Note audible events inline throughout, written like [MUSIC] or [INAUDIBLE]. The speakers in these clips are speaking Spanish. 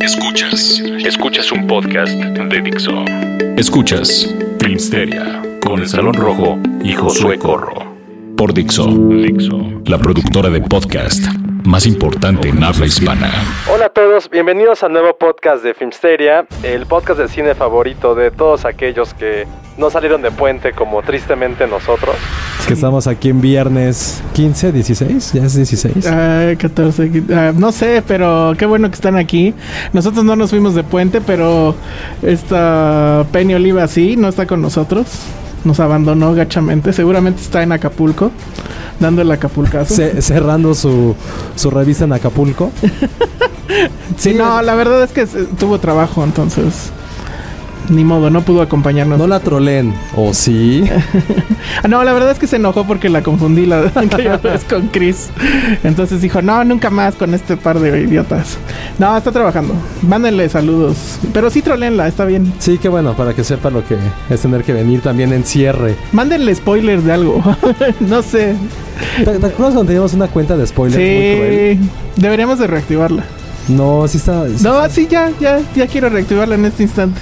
Escuchas. Escuchas un podcast de Dixo. Escuchas Filmsteria con el Salón Rojo y Josué Corro. Por Dixo. Dixo. La productora de podcast más importante en habla hispana. Hola a todos, bienvenidos al nuevo podcast de Filmsteria, el podcast de cine favorito de todos aquellos que no salieron de puente como tristemente nosotros. Que estamos aquí en viernes 15, 16, ya es 16. Ah, 14, ah, no sé, pero qué bueno que están aquí. Nosotros no nos fuimos de puente, pero esta Penny Oliva sí, no está con nosotros. Nos abandonó gachamente. Seguramente está en Acapulco, dando el Acapulcazo. Ce- cerrando su, su revista en Acapulco. [LAUGHS] sí, no, la verdad es que tuvo trabajo, entonces. Ni modo, no pudo acompañarnos. No la troleen. ¿O sí? [LAUGHS] No, la verdad es que se enojó porque la confundí la aquella vez con Chris. Entonces dijo, no, nunca más con este par de idiotas. No, está trabajando. Mándenle saludos. Pero sí trolenla, está bien. Sí, qué bueno, para que sepa lo que es tener que venir también en cierre. Mándenle spoilers de algo. [LAUGHS] no sé. ¿Te, te acuerdas cuando teníamos una cuenta de spoilers muy cruel? Sí. Deberíamos de reactivarla. No, sí está... sí- No, sí, ya, ya, ya quiero reactivarla en este instante.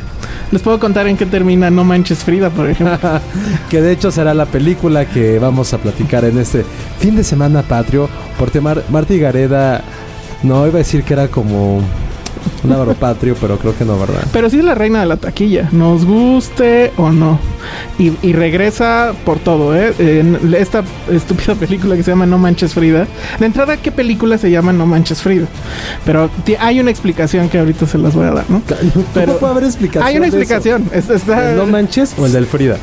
Les puedo contar en qué termina No Manches Frida, por ejemplo. [LAUGHS] que de hecho será la película que vamos a platicar en este fin de semana patrio. Porque Mar Marty Gareda, no iba a decir que era como un aro patrio, pero creo que no, ¿verdad? Pero sí es la reina de la taquilla, nos guste o no. Y, y regresa por todo, ¿eh? En esta estúpida película que se llama No Manches Frida. De entrada, ¿qué película se llama No Manches Frida? Pero hay una explicación que ahorita se las voy a dar, ¿no? Pero puede haber explicación. Hay una de eso? explicación. Es- está ¿El no manches o el del Frida?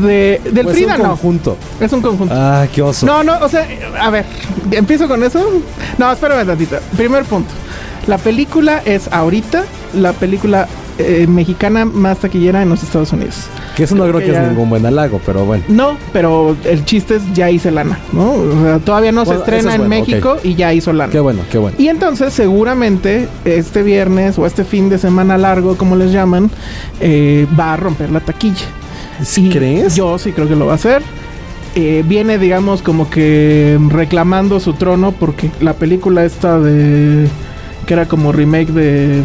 de, del ¿O es Frida un no. conjunto. Es un conjunto. Ah, qué oso. No, no, o sea, a ver, empiezo con eso. No, espérame tantito. Primer punto. La película es ahorita la película eh, mexicana más taquillera en los Estados Unidos. que eso no creo creo que, que es ningún buen halago, pero bueno. No, pero el chiste es ya hice lana, ¿no? O sea, todavía no Bueno, se estrena es en bueno, México y ya hizo lana. Qué bueno, qué bueno. Y entonces seguramente este viernes o este fin de semana largo, como les llaman, eh, va a romper la taquilla. Y ¿Crees? Yo sí creo que lo va a hacer. Eh, viene, digamos, como que reclamando su trono porque la película esta de... que era como remake de,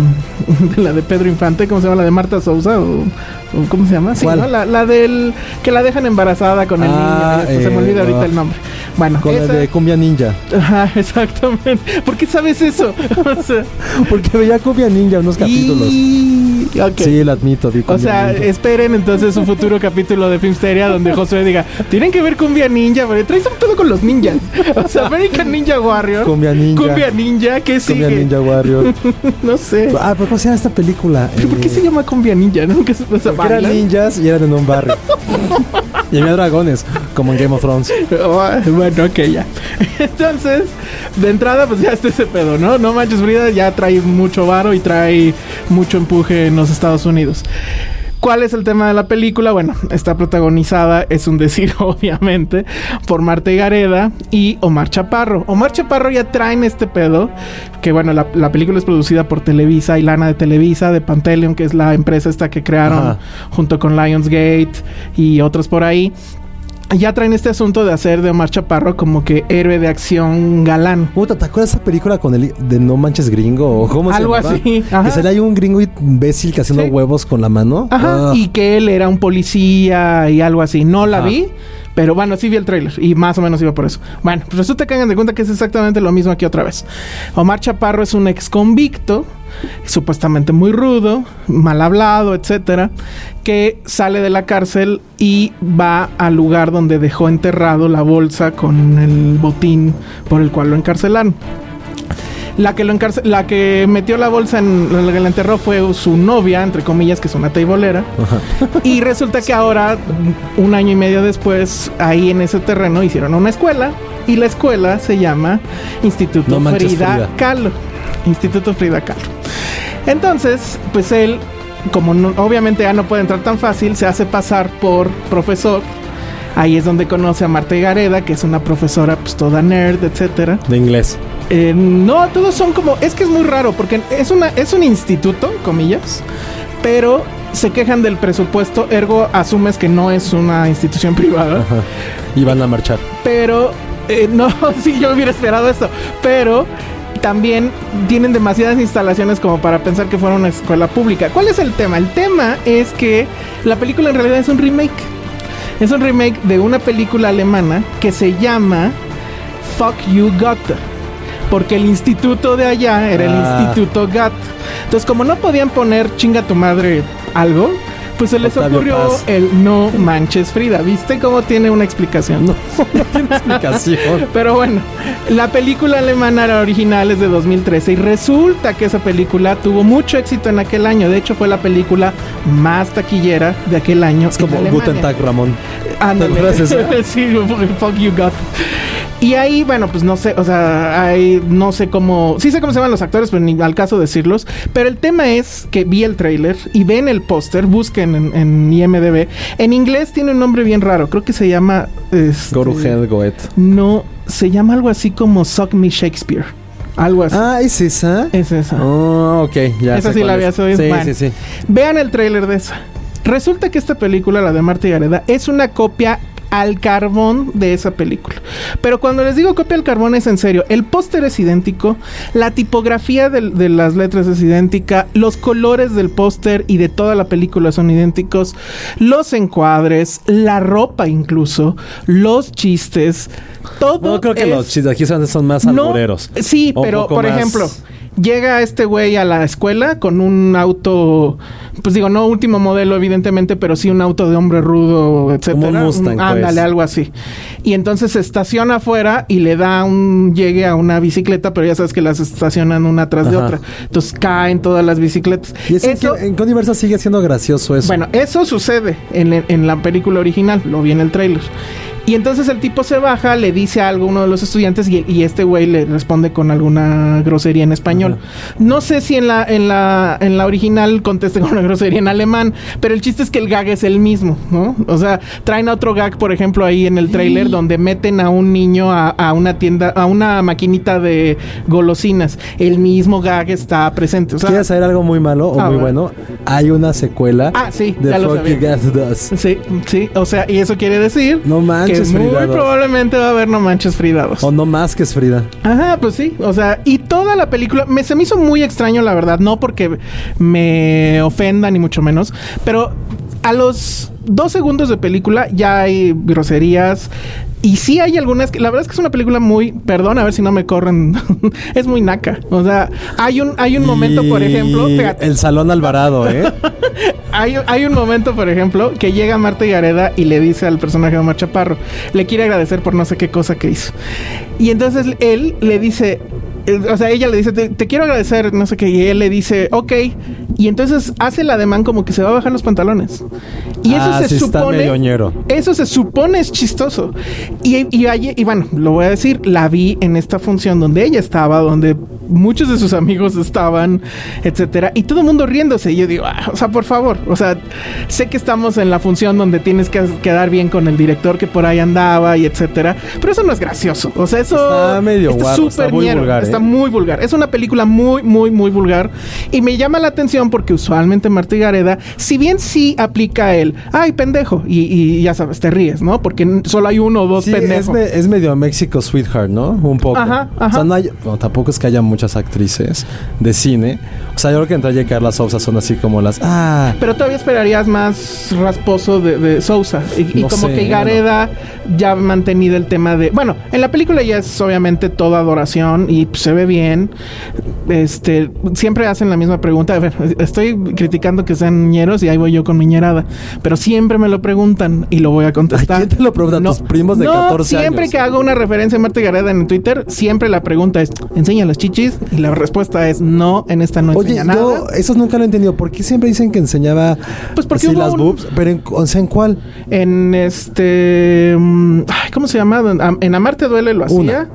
de la de Pedro Infante, ¿cómo se llama? La de Marta Souza o, o ¿cómo se llama? Sí. ¿no? la, la del que la dejan embarazada con el Ah, niño. se me eh, olvida ahorita no. el nombre. Bueno, Con el esa- de Cumbia Ninja. Ajá, [LAUGHS] exactamente. ¿Por qué sabes eso? [LAUGHS] o sea, [LAUGHS] Porque veía Cumbia Ninja unos capítulos. y... Sí, lo admito. Vi O Cumbia sea, Ninja. esperen entonces un futuro capítulo de Filmsteria donde Josué diga, tienen que ver Cumbia Ninja, pero traes un pedo con los ninjas. O sea, American Ninja Warrior. Cumbia Ninja. Cumbia Ninja, ¿qué Cumbia sigue? Ninja Warrior. No sé. ah, pero ¿cómo se llama esta película? ¿Pero por qué Eh, se llama Cumbia Ninja? Que se- sea, porque eran ninjas y eran en un barrio. y había dragones, como en Game of Thrones. Bueno, ok, ya. [LAUGHS] Entonces, de entrada, pues ya está ese pedo, ¿no? No manches, Frida ya trae mucho varo y trae mucho empuje en los Estados Unidos. ¿Cuál es el tema de la película? Bueno, está protagonizada, es un decir, [LAUGHS] obviamente, por Marta Gareda y Omar Chaparro. Omar Chaparro ya traen este pedo, que bueno, la, la película es producida por Televisa y Lana de Televisa, de Panteleon, que es la empresa esta que crearon Ajá. junto con Lionsgate y otros por ahí. Ya traen este asunto de hacer de Omar Chaparro como que héroe de acción galán. Puta, ¿te acuerdas de esa película con el de No Manches Gringo? ¿O cómo se Algo llamaba? así, ajá. Que sería ahí un gringo imbécil que haciendo Sí. huevos con la mano. Ajá. Ah. Y que él era un policía y algo así. No la Ajá. vi, Pero bueno, sí vi el tráiler y más o menos iba por eso. Bueno, pues resulta que hagan de cuenta que es exactamente lo mismo aquí otra vez. Omar Chaparro es un ex convicto, supuestamente muy rudo, mal hablado, etcétera, que sale de la cárcel y va al lugar donde dejó enterrado la bolsa con el botín por el cual lo encarcelaron. La que, lo la que metió la bolsa en la que la enterró fue su novia, entre comillas, que es una teibolera. Y resulta que ahora, un año y medio después, ahí en ese terreno hicieron una escuela. Y la escuela se llama Instituto No manches, Frida, Frida. Kahlo. Instituto Frida Kahlo. Entonces, pues él, como no- obviamente ya no puede entrar tan fácil, se hace pasar por profesor. Ahí es donde conoce a Marta Gareda, que es una profesora pues toda nerd, etcétera. De inglés. Eh, no, todos son como. Es que es muy raro porque es, una, es un instituto, comillas, pero se quejan del presupuesto, ergo asumes que no es una institución privada. Ajá. Y van a marchar. Pero, eh, no, [LAUGHS] sí, yo hubiera esperado esto. Pero también tienen demasiadas instalaciones como para pensar que fuera una escuela pública. ¿Cuál es el tema? El tema es que la película en realidad es un remake. Es un remake de una película alemana que se llama Fuck You Goethe. Porque el instituto de allá era el Ah. Instituto Goethe. Entonces, como no podían poner chinga tu madre algo, pues se les Octavio ocurrió Paz. el no manches Frida. ¿Viste cómo tiene una explicación? No, [LAUGHS] no [LAUGHS] tiene explicación. Pero bueno, la película alemana era original es de 2013 y resulta que esa película tuvo mucho éxito en aquel año. De hecho, fue la película más taquillera de aquel año. Es como. Guten Tag, Ramón. [LAUGHS] Sí, fuck you God. Y ahí, bueno, pues no sé, o sea, ahí no sé cómo, sí sé cómo se llaman los actores, pero ni al caso decirlos. Pero el tema es que vi el tráiler y ven el póster, busquen en, en IMDb. En inglés tiene un nombre bien raro, creo que se llama... este, Goru Hell Goet. No, se llama algo así como Suck Me Shakespeare. Algo así. Ah, ¿es esa? Es esa. Oh, ok, ya. Esa sé sí la es. habías oído. Sí, Bueno. sí, sí. Vean el tráiler de esa. Resulta que esta película, la de Marta y Gareda, es una copia al carbón de esa película. Pero cuando les digo copia al carbón es en serio. El póster es idéntico, la tipografía de, las letras es idéntica, los colores del póster y de toda la película son idénticos, los encuadres, la ropa incluso, los chistes, todo. Bueno, creo que es- los chistes aquí son, son más no, albureros. Sí, pero por más- ejemplo, llega este güey a la escuela con un auto, pues digo, no último modelo evidentemente, pero sí un auto de hombre rudo, etcétera. Como un Mustang, pues. Ándale, algo así. Y entonces se estaciona afuera y le da un llegue a una bicicleta, pero ya sabes que las estacionan una tras de otra. Entonces caen todas las bicicletas. ¿Y es en Eso- qué- en qué universo sigue siendo gracioso eso? bueno, eso sucede en, en la película original, lo vi en el tráiler. Y entonces el tipo se baja, le dice algo a uno de los estudiantes y, y este güey le responde con alguna grosería en español. No sé si en la, en la, en la original conteste con una grosería en alemán, pero el chiste es que el gag es el mismo, ¿no? O sea, traen a otro gag, por ejemplo, ahí en el tráiler donde meten a un niño a, a una tienda, a una maquinita de golosinas. El mismo gag está presente. O sea, ¿Quieres saber algo muy malo o Ah, muy bueno. Hay una secuela Ah, sí, de ya lo sabía. Sí, sí, o sea, y eso quiere decir No manches, que muy dos. probablemente va a haber no manches Frida dos. O no más que es Frida. Ajá, pues sí, o sea, y toda la película me se me hizo muy extraño la verdad, no porque me ofenda ni mucho menos, pero a los dos segundos de película ya hay groserías. Y sí hay algunas que la verdad es que es una película muy, perdón, a ver si no me corren, [LAUGHS] es muy naca. O sea, hay un hay un momento, por ejemplo, fíjate, El Salón Alvarado, ¿eh? [LAUGHS] hay, hay un momento, por ejemplo, que llega Marta Gareda y le dice al personaje de Omar Chaparro, le quiere agradecer por no sé qué cosa que hizo. Y entonces él le dice, o sea, ella le dice, te, te quiero agradecer, no sé qué, y él le dice, ok. Y entonces hace el ademán como que se va a bajar los pantalones. Y eso Ah, se sí supone... Eso se supone es chistoso. Y, y, y bueno, lo voy a decir, la vi en esta función donde ella estaba, donde muchos de sus amigos estaban, etcétera, y todo el mundo riéndose. Y yo digo, "Ah, o sea, por favor, o sea, sé que estamos en la función donde tienes que quedar bien con el director que por ahí andaba y etcétera, pero eso no es gracioso. O sea, eso Está medio está está muy vulgar, está ¿eh? muy vulgar. Es una película muy, muy, muy vulgar. Y me llama la atención porque usualmente Marta y Gareda, si bien sí aplica el, ay, pendejo, y, y ya sabes, te ríes, ¿no? Porque solo hay uno o dos Sí, es, pendejos. me- es medio México Sweetheart, ¿no? Un poco. Ajá, ajá. O sea, no hay, tampoco es que haya muchas actrices de cine. O sea, yo creo que ella y Carla Sousa son así como las. Ah, Pero todavía esperarías más rasposo de, de Sousa. Y, y No como sé, que Gareda ya ha mantenido el tema de. Bueno, en la película ya es obviamente toda adoración y pues, se ve bien. Este, siempre hacen la misma pregunta. A ver, estoy criticando que sean ñeros y ahí voy yo con mi ñerada. Pero siempre me lo preguntan y lo voy a contestar. ¿A quién te lo preguntan? ¿Tus primos de no, 14 siempre años? que hago una referencia a Marta Gareda en Twitter, siempre la pregunta es: ¿enseña las chichis? Y la respuesta es: no, en esta no Oye, enseña nada. eso nunca lo he entendido. ¿Por qué siempre dicen que enseñaba Pues porque así las un- boobs? Pero en, o sea, ¿en cuál? En este. mm, ay, ¿Cómo se llama? Am- En Amarte Duele lo hacía. Una.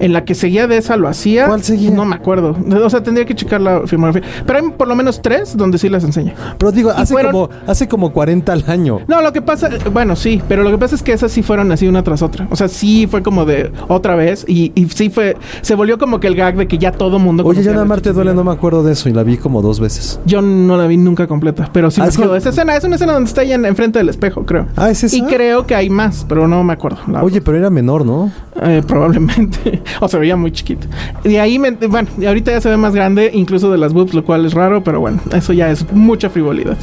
En la que seguía de esa lo hacía. ¿Cuál seguía? No me acuerdo. O sea, tendría que checar la filmografía. Pero hay por lo menos tres donde sí las enseña. Pero digo, hace fueron- como hace como 40 al año. No, lo que pasa, bueno, sí, pero lo que pasa es que esas sí fueron así una tras otra. O sea, sí fue como de otra vez y, y sí fue, se volvió como que el gag de que ya todo mundo. Oye, en las Amarte chichis duele, no me acuerdo de eso y la vi como dos veces. Yo no la vi nunca completa, pero sí Ah, me es que- de esa escena. Es una escena donde está ella en- enfrente del espejo, creo. Ah, ¿es esa? Y creo que hay más, pero no me acuerdo. Oye, pero era menor, ¿no? Eh, probablemente. [LAUGHS] o se veía muy chiquito. Y ahí, me, bueno, y ahorita ya se ve más grande, incluso de las boobs, lo cual es raro, pero bueno, eso ya es mucha frivolidad.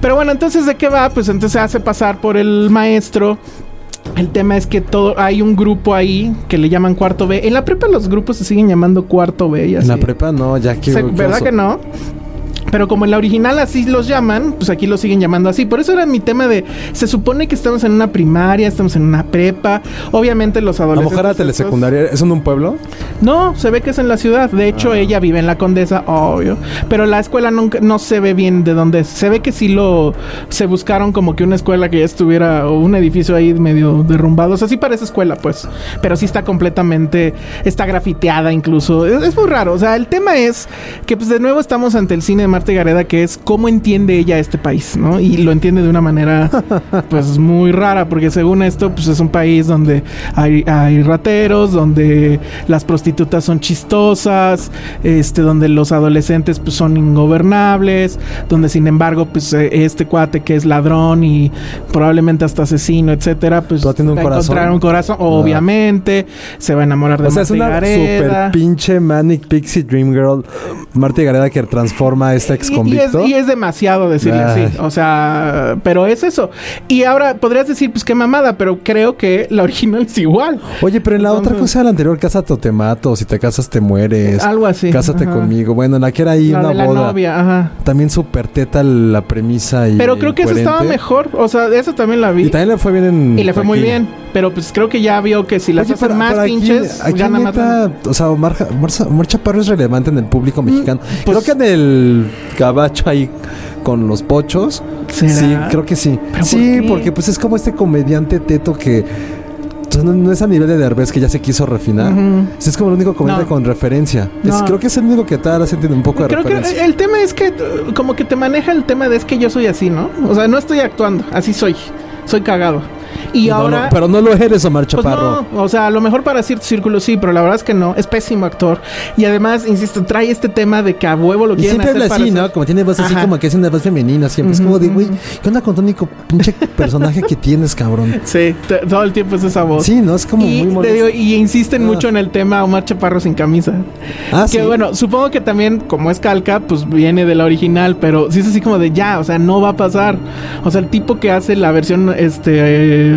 Pero bueno, entonces, ¿de qué va? Pues entonces se hace pasar por el maestro. El tema es que todo hay un grupo ahí que le llaman cuarto B. En la prepa los grupos se siguen llamando cuarto B y así. En la prepa no, ya que ¿Verdad que no? Pero como en la original así los llaman, pues aquí lo siguen llamando así. Por eso era mi tema de. Se supone que estamos en una primaria, estamos en una prepa. Obviamente los A lo adolescentes. mejor telesecundaria. ¿Es en un pueblo? no, se ve que es en la ciudad. De hecho, ella vive en la Condesa, obvio. Pero la escuela nunca, no se ve bien de dónde es. Se ve que sí lo... Se buscaron como que una escuela que ya estuviera... O un edificio ahí medio derrumbado. O sea, sí parece escuela, pues. Pero sí está completamente... Está grafiteada incluso. Es, es muy raro. O sea, el tema es que pues de nuevo estamos ante el cine de Marta Gareda, que es cómo entiende ella este país, ¿no? Y lo entiende de una manera [LAUGHS] pues muy rara, porque según esto, pues es un país donde hay, hay rateros, donde las prostitutas son chistosas, este, donde los adolescentes pues son ingobernables, donde sin embargo, pues eh, este cuate que es ladrón y probablemente hasta asesino, etcétera, pues un va a corazón. encontrar un corazón, obviamente, se va a enamorar de O sea, es Marta una Gareda. super pinche Manic Pixie Dream Girl. Marta Gareda que transforma este ex Y- Y, convicto. es, y es demasiado decirle Ay. así. O sea, pero es eso. Y ahora podrías decir, pues qué mamada, pero creo que la original es igual. Oye, pero en la otra cosa de la anterior, cásate o te mato, si te casas te mueres. Algo así. Cásate ajá. conmigo. Bueno, en la que era ahí La una de la boda. novia, ajá. También súper teta la premisa y Pero creo que eso estaba mejor. O sea, eso también la vi. Y también le fue bien en Y le fue muy bien. Pero pues creo que ya vio que si las Oye, hacen más pero aquí- pinches, aquí gana más. o sea, Omar, Omar, Omar Chaparro es relevante en el público mexicano. pues- creo que en el gabacho ahí con los pochos. ¿Será? Sí, creo que sí. ¿Pero Sí, por porque pues es como este comediante teto que no, no es a nivel de Derbez que ya se quiso refinar. Ujú. Es como el único comediante No. con referencia. Es- creo que es el único que tal tiene un poco de Creo que referencia. el tema es que uh, como que te maneja el tema de es que yo soy así, ¿no? O sea, no estoy actuando, así soy. Soy cagado. Y No, ahora... no, pero no lo eres, Omar Pues Chaparro. no, o sea, a lo mejor para cierto círculo sí, pero la verdad es que no, es pésimo actor. Y además, insisto, trae este tema de que a huevo lo Y quieren siempre hacer así, ¿no? Como tiene voz así, Ajá. como que es una voz femenina siempre. Es como de, güey, ¿qué onda con tu único pinche [LAUGHS] personaje que tienes, cabrón? Sí, todo el tiempo es esa voz. Sí, ¿no? Es como y, muy te digo, y insisten Ah. mucho en el tema Omar Chaparro sin camisa. Ah, que sí. bueno, supongo que también, como es calca, pues viene de la original, pero sí es así como de ya, o sea, no va a pasar. O sea, el tipo que hace la versión este eh,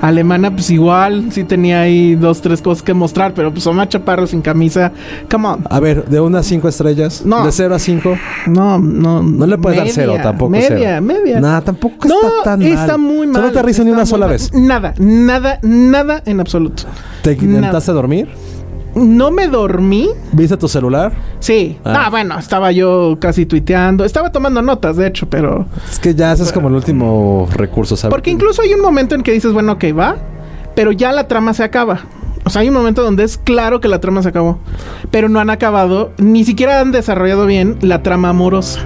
alemana, pues igual, sí tenía ahí dos, tres cosas que mostrar, pero pues Omar Chaparro sin camisa, come on. A ver, de unas cinco estrellas. No. De cero a cinco. No, no. No le puedes dar cero, tampoco Media, cero. media. Nah, tampoco no, está tan mal. está muy mal. Solo te risa ni una sola mal. vez. Nada, nada, nada en absoluto. ¿Te Nada. intentaste dormir? No me dormí. ¿Viste tu celular? Sí. Ah. Ah. bueno, estaba yo casi tuiteando. Estaba tomando notas, de hecho, pero... Es que ya ese es como el último recurso, ¿sabes? Porque incluso hay un momento en que dices, bueno, ok, va, pero ya la trama se acaba. O sea, hay un momento donde es claro que la trama se acabó. Pero no han acabado, ni siquiera han desarrollado bien la trama amorosa.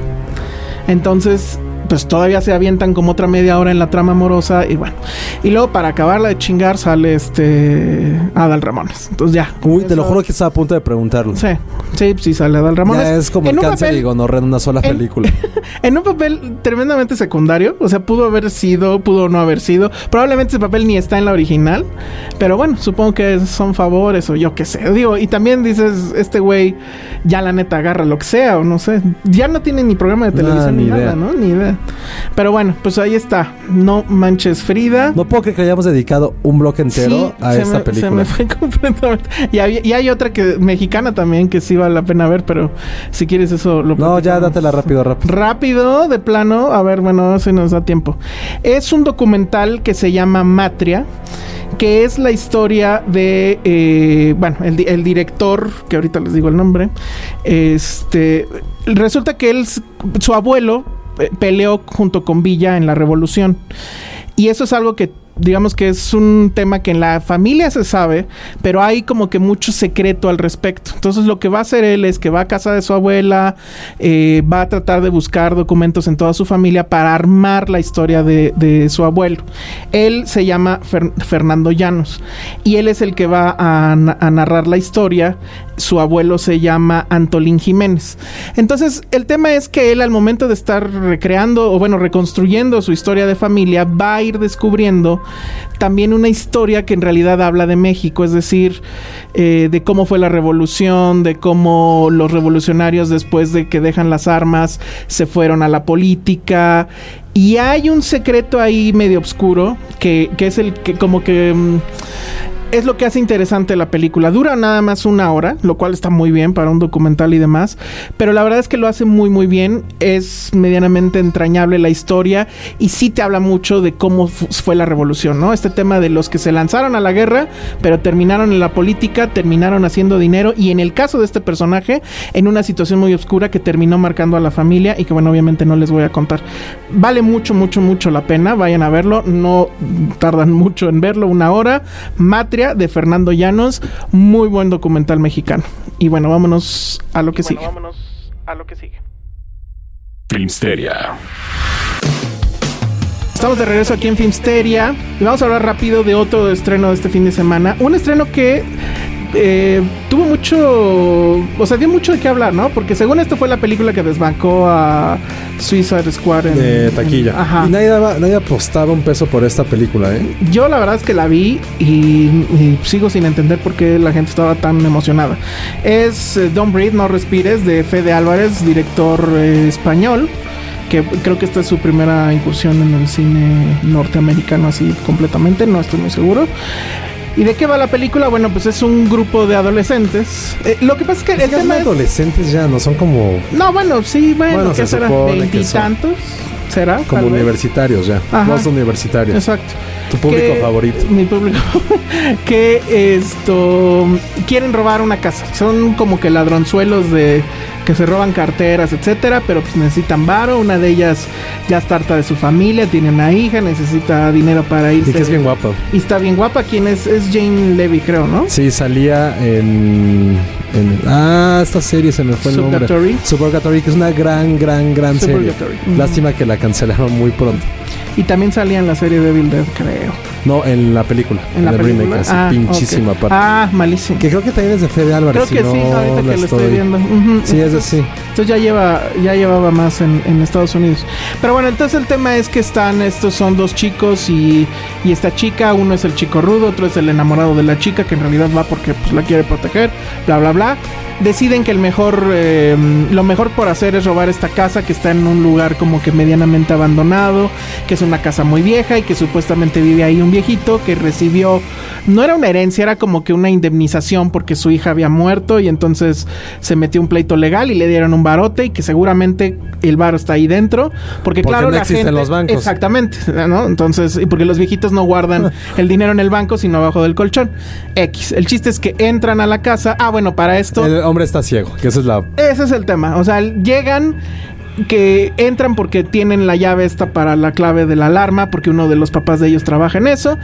Entonces, pues todavía se avientan como otra media hora en la trama amorosa y bueno. Y luego para acabarla de chingar sale este Adal Ramones. Entonces ya. Uy, te lo juro que estaba a punto de preguntarlo. Sí, sí, sí sale Adal Ramones. Ya es como En el cáncer papel- y gonorrea en una sola en- película. [LAUGHS] en un papel tremendamente secundario. O sea, pudo haber sido, pudo no haber sido. Probablemente ese papel ni está en la original. Pero bueno, supongo que son favores o yo qué sé. Digo, y también dices, este güey ya la neta agarra lo que sea o no sé. Ya no tiene ni programa de televisión ni ni, nada. ¿no? Ni idea. Pero bueno, pues ahí está. No manches Frida. No puedo creer que hayamos dedicado un bloque entero Sí, a esta me- película. Se me fue [LAUGHS] completamente. Y, había- y hay otra que mexicana también que sí vale la pena ver, pero si quieres eso lo No, ya dátela rápido, rápido. Rápido, de plano. A ver, bueno, si nos da tiempo. Es un documental que se llama Matria, que es la historia de, eh, bueno, el, el director, que ahorita les digo el nombre, este, resulta que él, su abuelo peleó junto con Villa en la Revolución. Y eso es algo que digamos que es un tema que en la familia se sabe, pero hay como que mucho secreto al respecto. Entonces lo que va a hacer él es que va a casa de su abuela, eh, va a tratar de buscar documentos en toda su familia para armar la historia de, su abuelo. Él se llama Fer- Fernando Llanos y él es el que va a narrar la historia. Su abuelo se llama Antolín Jiménez. Entonces el tema es que él al momento de estar recreando o bueno reconstruyendo su historia de familia va a ir descubriendo también una historia que en realidad habla de México, es decir, eh, de cómo fue la revolución, de cómo los revolucionarios después de que dejan las armas se fueron a la política. Y hay un secreto ahí medio oscuro que, que es el que como que... mm, es lo que hace interesante la película. Dura nada más una hora, lo cual está muy bien para un documental y demás. Pero la verdad es que lo hace muy, muy bien. Es medianamente entrañable la historia y sí te habla mucho de cómo fu- fue la revolución, ¿no? Este tema de los que se lanzaron a la guerra, pero terminaron en la política, terminaron haciendo dinero y en el caso de este personaje, en una situación muy oscura que terminó marcando a la familia y que, bueno, obviamente no les voy a contar. Vale mucho, mucho, mucho la pena. Vayan a verlo. No tardan mucho en verlo, una hora. De Fernando Llanos. Muy buen documental mexicano. Y bueno, vámonos a lo que sigue. vámonos a lo que sigue. Filmsteria. Estamos de regreso aquí en Filmsteria y vamos a hablar rápido de otro estreno de este fin de semana. Un estreno que eh, tuvo mucho, o sea, dio mucho de qué hablar, ¿no? Porque según esto fue la película que desbancó a Suicide Squad en De taquilla. en- ajá. Y nadie, daba- nadie apostaba un peso por esta película, ¿eh? Yo la verdad es que la vi y, y sigo sin entender por qué la gente estaba tan emocionada. Es eh, Don't Breathe, No Respires de Fede Álvarez, director eh, español, que creo que esta es su primera incursión en el cine norteamericano así completamente, no estoy muy seguro. ¿Y de qué va la película? Bueno, pues es un grupo de adolescentes. Eh, lo que pasa es que el Es que tema son es... adolescentes ya, no son como, No, bueno, sí, bueno, Bueno, ¿qué se será? ¿Veintitantos? ¿Será? como universitarios ya. Ajá. Más universitarios. Exacto. Tu público que- favorito. Mi público. [LAUGHS] que esto. Quieren robar una casa. Son como que ladronzuelos de. Que se roban carteras, etcétera. Pero pues necesitan varo. Una de ellas ya está harta de su familia. Tiene una hija. Necesita dinero para irse. Y que es bien guapo. Y está bien guapa. ¿Quién es? Es Jane Levy, creo, ¿no? Sí, salía en, en- Ah, esta serie se me fue el nombre. Suburgatory. Suburgatory, que es una gran, gran, gran serie. Lástima que la cancelaron muy pronto. Y también salía en la serie de Bill Dead, creo. No, en la película. En la el película. remake, así, Ah, pinchísima parte. Ah, malísimo. Que creo que también es de Fede Álvarez. Creo que si sí, ahorita la que lo estoy viendo. Ujú. Sí, es así. Entonces ya lleva, ya llevaba más en, en Estados Unidos. Pero bueno, entonces el tema es que están, estos son dos chicos y, y esta chica, uno es el chico rudo, otro es el enamorado de la chica que en realidad va porque pues, la quiere proteger, bla bla bla. Deciden que el mejor, eh, lo mejor por hacer es robar esta casa que está en un lugar como que medianamente abandonado, que es una casa muy vieja y que supuestamente vive ahí un viejito que recibió, no era una herencia, era como que una indemnización porque su hija había muerto y entonces se metió un pleito legal y le dieron un barote y que seguramente el varo está ahí dentro, porque, Porque claro, no la gente, los bancos. exactamente, ¿no? Entonces, y porque los viejitos no guardan [LAUGHS] el dinero en el banco sino abajo del colchón. X. El chiste es que entran a la casa. Ah, bueno, para esto El hombre está ciego, que esa es la... ese es el tema. O sea, llegan que entran porque tienen la llave esta para la clave de la alarma, porque uno de los papás de ellos trabaja en eso.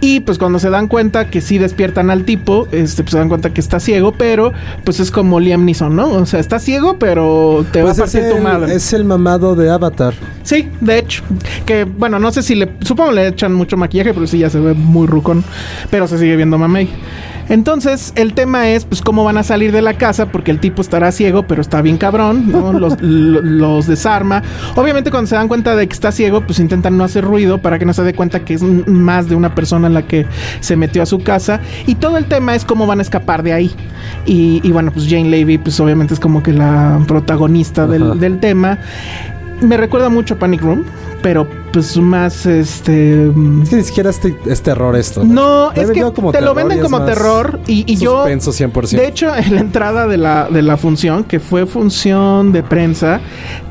Y pues cuando se dan cuenta que sí despiertan al tipo, este, pues se dan cuenta que está ciego, pero pues es como Liam Neeson, ¿no? O sea, está ciego, pero te Pues va a partir tu madre. es el mamado de Avatar. Sí, de hecho. Que bueno, no sé si le. Supongo le echan mucho maquillaje, pero sí ya se ve muy rucón. Pero se sigue viendo mamey. Entonces, el tema es, pues, cómo van a salir de la casa, porque el tipo estará ciego, pero está bien cabrón, ¿no? [LAUGHS] Los, lo- los desarma. Obviamente, cuando se dan cuenta de que está ciego, pues intentan no hacer ruido para que no se dé cuenta que es más de una persona la que se metió a su casa. Y todo el tema es cómo van a escapar de ahí. Y, y bueno, pues Jane Levy, pues obviamente es como que la protagonista del, del tema. Me recuerda mucho a Panic Room, pero pues más este. mm, Es que ni siquiera es, te- es terror esto. No, es que como te lo venden como terror y, y yo. Suspenso 100%. De hecho, en la entrada de la, de la función, que fue función de prensa,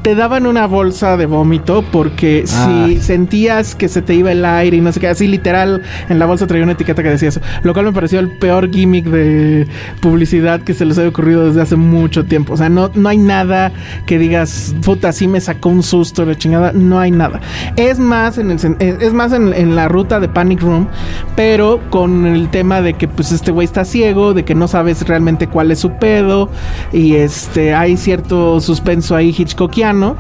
te daban una bolsa de vómito porque Ah. si sentías que se te iba el aire y no sé qué, así literal, en la bolsa traía una etiqueta que decía eso. Lo cual me pareció el peor gimmick de publicidad que se les haya ocurrido desde hace mucho tiempo. O sea, no, no hay nada que digas, puta, sí me sacó un susto, la chingada. No hay nada. Es más en el sen- es más en la ruta de Panic Room, pero con el tema de que pues este güey está ciego, de que no sabes realmente cuál es su pedo y este hay cierto suspenso ahí hitchcockiano,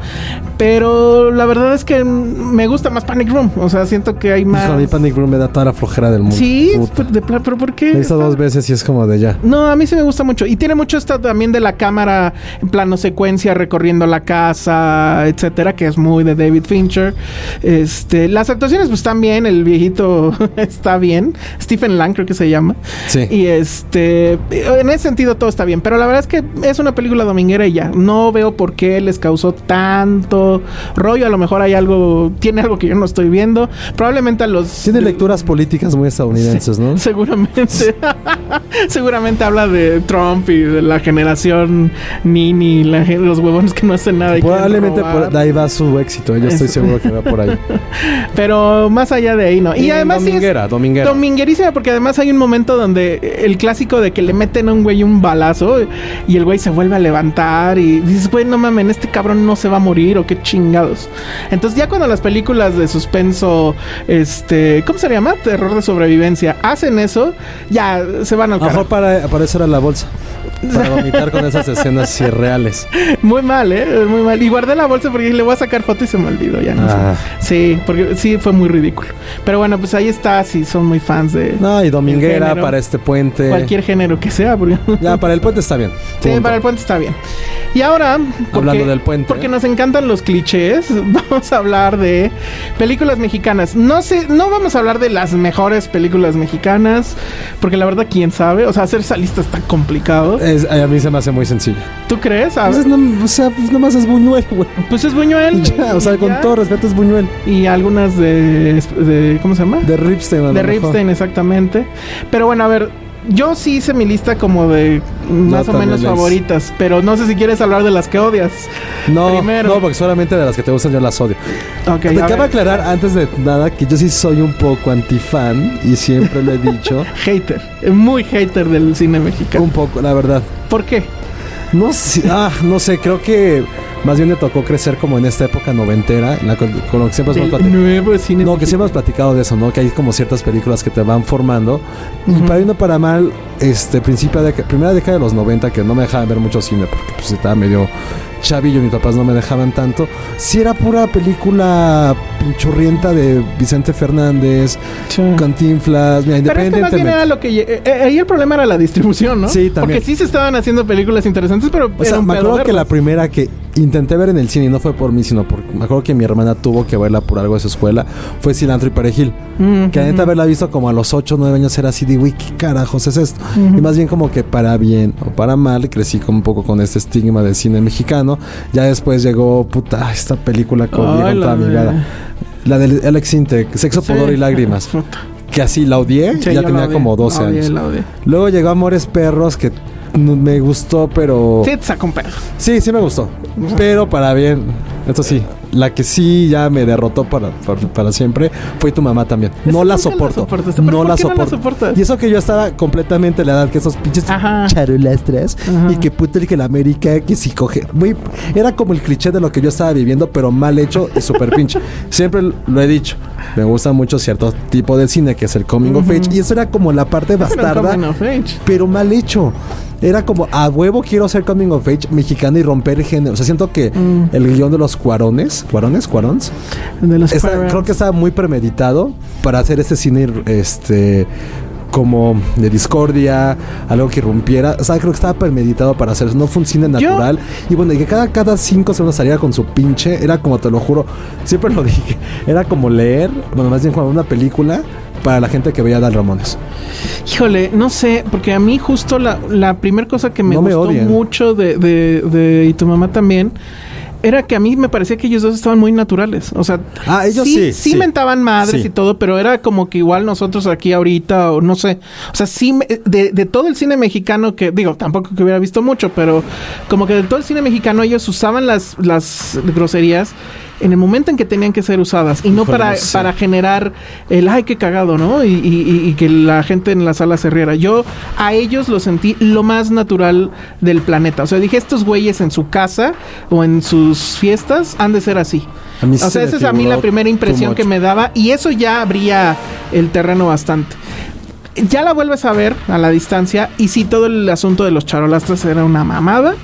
pero la verdad es que me gusta más Panic Room, o sea, siento que hay más Hijo, a mí Panic Room me da toda la flojera del mundo. Sí, Puta. pero, de pla- pero ¿por qué? Lo he visto dos veces y es como de ya. no, a mí sí me gusta mucho. Y tiene mucho esto también de la cámara en plano secuencia recorriendo la casa, etcétera, que es muy de David Fincher. Este, las actuaciones pues están bien, el viejito [LAUGHS] está bien. Stephen Lang creo que se llama. Sí. Y este, en ese sentido todo está bien, pero la verdad es que es una película dominguera y ya. No veo por qué les causó tanto rollo. A lo mejor hay algo, tiene algo que yo no estoy viendo. Probablemente a los Tiene lecturas políticas muy estadounidenses, ¿no? [LAUGHS] Seguramente. [LAUGHS] Seguramente habla de Trump y de la generación Nini, la los huevones que no hacen nada. y Probablemente por de ahí va su éxito. Yo estoy seguro que va por ahí. [LAUGHS] Pero más allá de ahí, ¿no? Y, además sí es dominguera, dominguera. dominguerísima porque además hay un momento donde el clásico de que le meten a un güey un balazo y el güey se vuelve a levantar y dices, güey, no mames, este cabrón no se va a morir o qué chingados. Entonces ya cuando las películas de suspenso, este, ¿cómo se llama? Terror de sobrevivencia, hacen eso, ya se van a al mejor para, eso era la bolsa. Para vomitar con esas escenas irreales. [LAUGHS] Muy mal, ¿eh? Muy mal. Y guardé la bolsa porque le voy a sacar foto y se me olvidó ya. No sé. Ah. Sí, porque sí fue muy ridículo. Pero bueno, pues ahí está, si son muy fans de No, y dominguera género. para este puente. cualquier género que sea. Porque... [LAUGHS] Ya, para el puente está bien. Sí, Punto. para el puente está bien. Y ahora, porque, Hablando del puente. porque nos encantan los clichés, [LAUGHS] vamos a hablar de películas mexicanas. No sé, no vamos a hablar de las mejores películas mexicanas, porque la verdad, quién sabe. O sea, hacer esa lista está complicado. Es- a mí se me hace muy sencillo. ¿Tú crees? A Pues no- o sea, pues nomás es Buñuel, güey. pues es Buñuel. [LAUGHS] Ya, o sea, con todo respeto es Buñuel. Y algunas de, de ¿cómo se llama? De Ripstein, De. Ripstein, exactamente. Pero bueno, a ver, yo sí hice mi lista como de más o menos favoritas, pero no sé si quieres hablar de las que odias. No, Primero. no, porque solamente de las que te gustan yo las odio. Ok, Te a cabe ver. aclarar antes de nada que yo sí soy un poco antifan y siempre lo he dicho. [LAUGHS] Hater, muy hater del cine mexicano. un poco, la verdad. ¿Por qué? No sé, ah, no sé, creo que más bien me tocó crecer como en esta época noventera, en la cual- con lo que siempre hemos platicado. nuevo cine No, que siempre hemos platicado de eso, ¿no? Que hay como ciertas películas que te van formando. Y para bien o para mal, este, principio de, primera década de los 90, que no me dejaban ver mucho cine porque pues estaba medio chavillo, mis papás no me dejaban tanto. Si era pura película pinchurrienta de Vicente Fernández, Sí. Cantinflas, mira, Pero es que más bien era lo que... eh, eh, ahí el problema era la distribución, ¿no? Sí, también. Porque sí se estaban haciendo películas interesantes, pero O sea, me acuerdo que la primera que intenté ver en el cine, y no fue por mí, sino porque me acuerdo que mi hermana tuvo que verla por algo de su escuela, fue Cilantro y Perejil. Mm, Que la neta haberla visto como a los 8 o 9 años era así de, güey, ¿qué carajos es esto? Y más bien como que para bien o para mal, crecí como un poco con este estigma del cine mexicano. Ya después llegó, puta, esta película con Diego la de-. La de Alex Intec, Sexo, Sí. Pudor y Lágrimas. [LAUGHS] Que así la odié, Sí, ya la tenía odié, como 12 la odié, años. la odié. Luego llegó Amores Perros, que me gustó, pero... Sí, te sacó un pedo. Sí, sí me gustó. Pero para bien. Eso sí, la que sí ya me derrotó para, para, para siempre fue tu mamá también. No la soporto. soportaste. ¿Pero No la qué no la soporto. Y eso que yo estaba completamente la edad que esos pinches Ajá. charolastras Ajá. y que puta el que la América que si coge. Muy, era como el cliché de lo que yo estaba viviendo, pero mal hecho y súper pinche. [LAUGHS] Siempre lo he dicho. Me gusta mucho cierto tipo de cine que es el coming of age. Y eso era como la parte bastarda pero mal hecho. Era como a huevo quiero ser coming of age mexicano y romper el género. O sea, siento que Mm. el guion de los cuarones, cuarones, cuarons, De los está- creo que estaba muy premeditado para hacer este cine, este, como de discordia, algo que rompiera. O sea, creo que estaba premeditado para hacer eso. No fue un cine Yo- natural. Y bueno, y que cada, cada cinco segundos saliera con su pinche, era como, te lo juro, siempre lo [LAUGHS] dije, era como leer, bueno, más bien como una película para la gente que veía a Dal Ramones. Híjole, no sé, porque a mí justo la, la primera cosa que me No gustó mucho de, de, de- y tu mamá también era que a mí me parecía que ellos dos estaban muy naturales. O sea, Ah, ellos sí, sí, sí. mentaban madres Sí. y todo, pero era como que igual nosotros aquí ahorita, o no sé. O sea, sí, me- de, de todo el cine mexicano que, digo, tampoco que hubiera visto mucho, pero como que de todo el cine mexicano ellos usaban las, las groserías en el momento en que tenían que ser usadas y no para, para generar el ay qué cagado, ¿no? Y, y- y- que la gente en la sala se riera. Yo a ellos lo sentí lo más natural del planeta. O sea, dije, estos güeyes en su casa o en sus fiestas han de ser así. A mí sí o se sea, esa es a mí la primera impresión que me daba y eso ya abría el terreno bastante. Ya la vuelves a ver a la distancia y sí, todo el asunto de los charolastras era una mamada.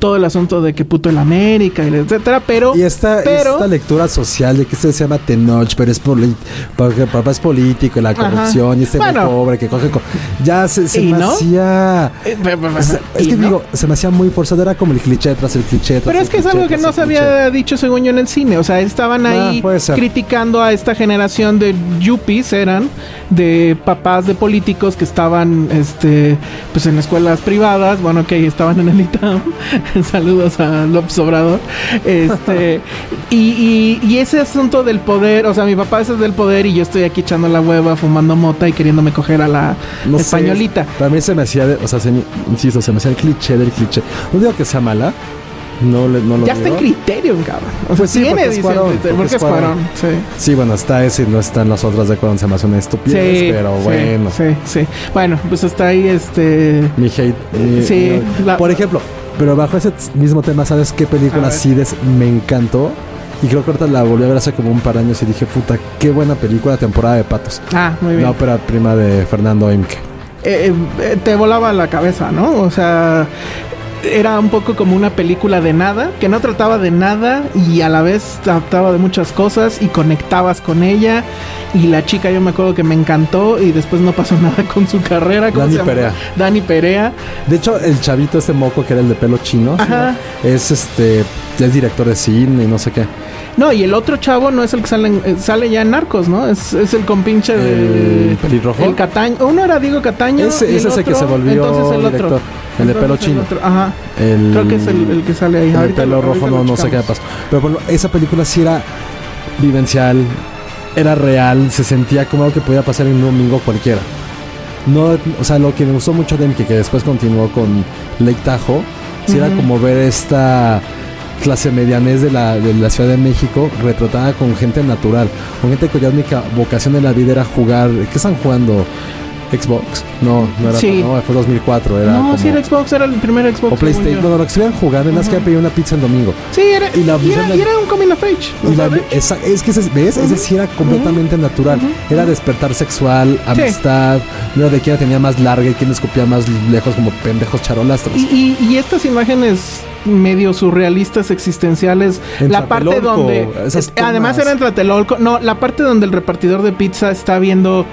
Todo el asunto de que puto el América y etcétera, pero Y esta, pero esta lectura social de que esto se llama Tenoch, pero es poli- porque el papá es político y la Ajá. corrupción y este Bueno. pobre que coge co- ya se, se ¿Y me no? hacía Eh, pe- o sea, es que no. digo, se me hacía muy forzado, era como el cliché tras el cliché. tras Pero el es que es algo que no se cliché. había dicho según yo en el cine. O sea, estaban Ah, ahí criticando a esta generación de yuppies, eran, de papás de políticos que estaban este pues en escuelas privadas. Bueno, que estaban en el ITAM. [LAUGHS] Saludos a López Obrador. Este, [LAUGHS] y, y- y ese asunto del poder, o sea, mi papá es del poder y yo estoy aquí echando la hueva, fumando mota y queriéndome coger a la No sé, españolita. para mí se me hacía, de- o sea, se insisto, se me hacía el cliché del cliché. No digo que sea mala, no, le- no lo Ya está en digo. criterio, cabrón. O sea, Pues sí, tiene porque Cuarón, Criterion, porque porque es Cuarón, Cuarón. sí. Sí, bueno, está ese y no están las otras de cuando se me hace una estupidez, pero bueno. Sí, sí. Bueno, pues está ahí este. Mi hate. mi- Sí, mi- la- Por ejemplo, pero bajo ese mismo tema, ¿sabes qué película ver. sí des- me encantó? Y creo que ahorita la volví a ver hace como un par de años y dije, puta, qué buena película, temporada de patos. Ah, muy bien. La ópera prima de Fernando Imke. Eh, eh, te volaba la cabeza, ¿no? O sea, era un poco como una película de nada, que no trataba de nada y a la vez trataba de muchas cosas y conectabas con ella. Y la chica, yo me acuerdo que me encantó y después no pasó [LAUGHS] nada con su carrera. ¿Cómo Dani? Perea. Dani Perea. De hecho, el chavito, este moco que era el de pelo chino, ¿sí, Ajá. no? es este, es director de cine y no sé qué. No, y el otro chavo no es el que sale, eh, sale ya en Narcos, ¿no? Es, es el compinche de... ¿El pelirrojo? El Cataño. Uno era Diego Cataño. Ese- y ese es el que se volvió Entonces el otro. El de pelo chino. otro, Ajá. El, Creo que es el, el que sale ahí. el de Ahorita pelo lo- rojo, no, no sé qué pasó. Pero bueno, esa película sí era vivencial, era real, se sentía como algo que podía pasar en un domingo cualquiera. No, o sea, lo que me gustó mucho de Emke, que después continuó con Lake Tahoe, sí era como ver esta clase medianés de la, de la Ciudad de México retratada con gente natural, con gente cuya única vocación en la vida era jugar. ¿Qué están jugando? ¿Xbox? No, no era. Sí. No, fue 2004. Era No, como, sí era Xbox, era el primer Xbox. O PlayStation. Bueno, lo que estuvieran jugando, nada más que Ujú. pedir una pizza el domingo. Sí, era, Y y, la era, visión de- y era un coming of age. Y la- esa- es que, ese- ¿ves? Ese sí era completamente natural. Era despertar sexual, amistad, no era de quién la tenía más larga y quién escupía más lejos como pendejos charolastros. Y, y- y estas imágenes medio surrealistas existenciales, En la parte donde es- además era en Tlatelolco, no, la parte donde el repartidor de pizza está viendo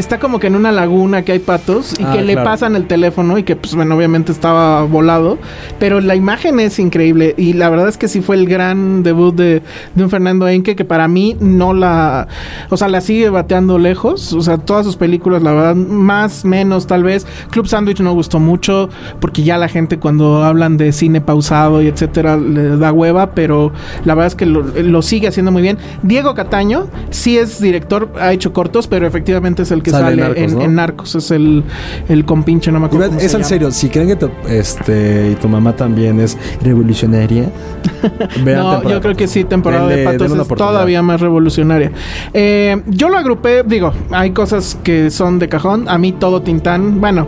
está como que en una laguna que hay patos y Ah, que le claro. pasan el teléfono y que pues bueno, obviamente estaba volado, pero la imagen es increíble y la verdad es que sí fue el gran debut de, de un Fernando Enque que para mí no la, o sea, la sigue bateando lejos, o sea, todas sus películas la verdad más menos tal vez Club Sandwich no gustó mucho porque ya la gente cuando hablan de cine pausado y etcétera le da hueva, pero la verdad es que lo, lo sigue haciendo muy bien. Diego Cataño sí es director, ha hecho cortos, pero efectivamente es el que que Sale sale, en Narcos, en, ¿no? en Narcos. Es el, el compinche, no me acuerdo. cómo es se en llama. serio, si creen que tu, este, y tu mamá también es revolucionaria, [LAUGHS] vean No, yo creo que sí, temporada Denle- de patos es todavía más revolucionaria. Eh, yo lo agrupé, digo, hay cosas que son de cajón. A mí todo Tintán, bueno,